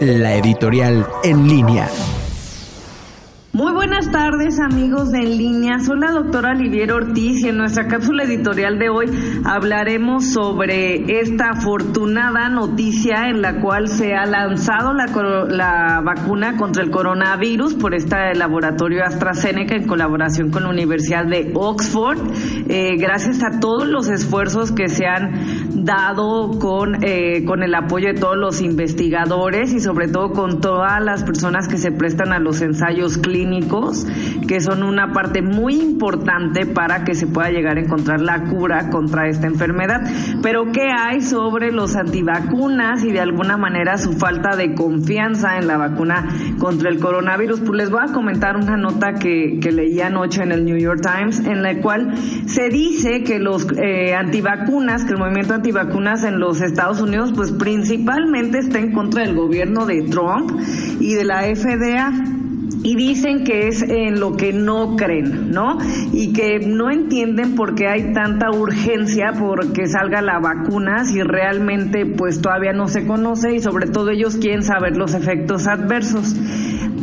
la editorial en línea. Muy buenas tardes amigos de En Línea, soy la doctora Olivier Ortiz y en nuestra cápsula editorial de hoy hablaremos sobre esta afortunada noticia en la cual se ha lanzado la, vacuna contra el coronavirus por este laboratorio AstraZeneca en colaboración con la Universidad de Oxford, eh, gracias a todos los esfuerzos que se han dado con, eh, con el apoyo de todos los investigadores y sobre todo con todas las personas que se prestan a los ensayos clínicos que son una parte muy importante para que se pueda llegar a encontrar la cura contra esta enfermedad. Pero ¿qué hay sobre los antivacunas y de alguna manera su falta de confianza en la vacuna contra el coronavirus? Pues les voy a comentar una nota que, que leí anoche en el New York Times en la cual se dice que los eh, antivacunas, que el movimiento antivacunas en los Estados Unidos pues principalmente está en contra del gobierno de Trump y de la FDA y dicen que es en lo que no creen, ¿no? Y que no entienden por qué hay tanta urgencia por que salga la vacuna si realmente pues todavía no se conoce y sobre todo ellos quieren saber los efectos adversos.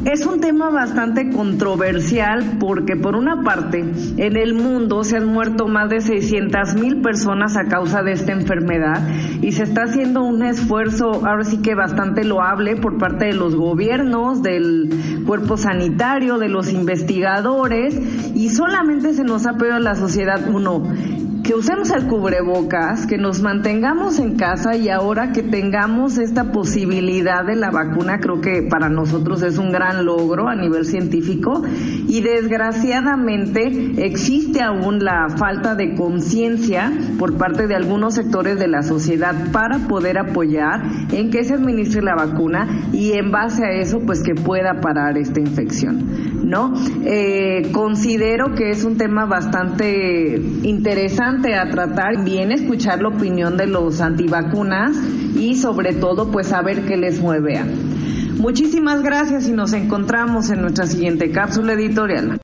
Es un tema bastante controversial porque por una parte en el mundo se han muerto más de 600 mil personas a causa de esta enfermedad y se está haciendo un esfuerzo ahora sí que bastante loable por parte de los gobiernos, del cuerpo sanitario, de los investigadores y solamente se nos ha pedido a la sociedad uno que usemos el cubrebocas, que nos mantengamos en casa y ahora que tengamos esta posibilidad de la vacuna, creo que para nosotros es un gran logro a nivel científico y desgraciadamente existe aún la falta de conciencia por parte de algunos sectores de la sociedad para poder apoyar en que se administre la vacuna y en base a eso pues que pueda parar esta infección. ¿no? Eh, considero que es un tema bastante interesante a tratar, bien escuchar la opinión de los antivacunas y sobre todo pues saber qué les mueve. Muchísimas gracias y nos encontramos en nuestra siguiente cápsula editorial.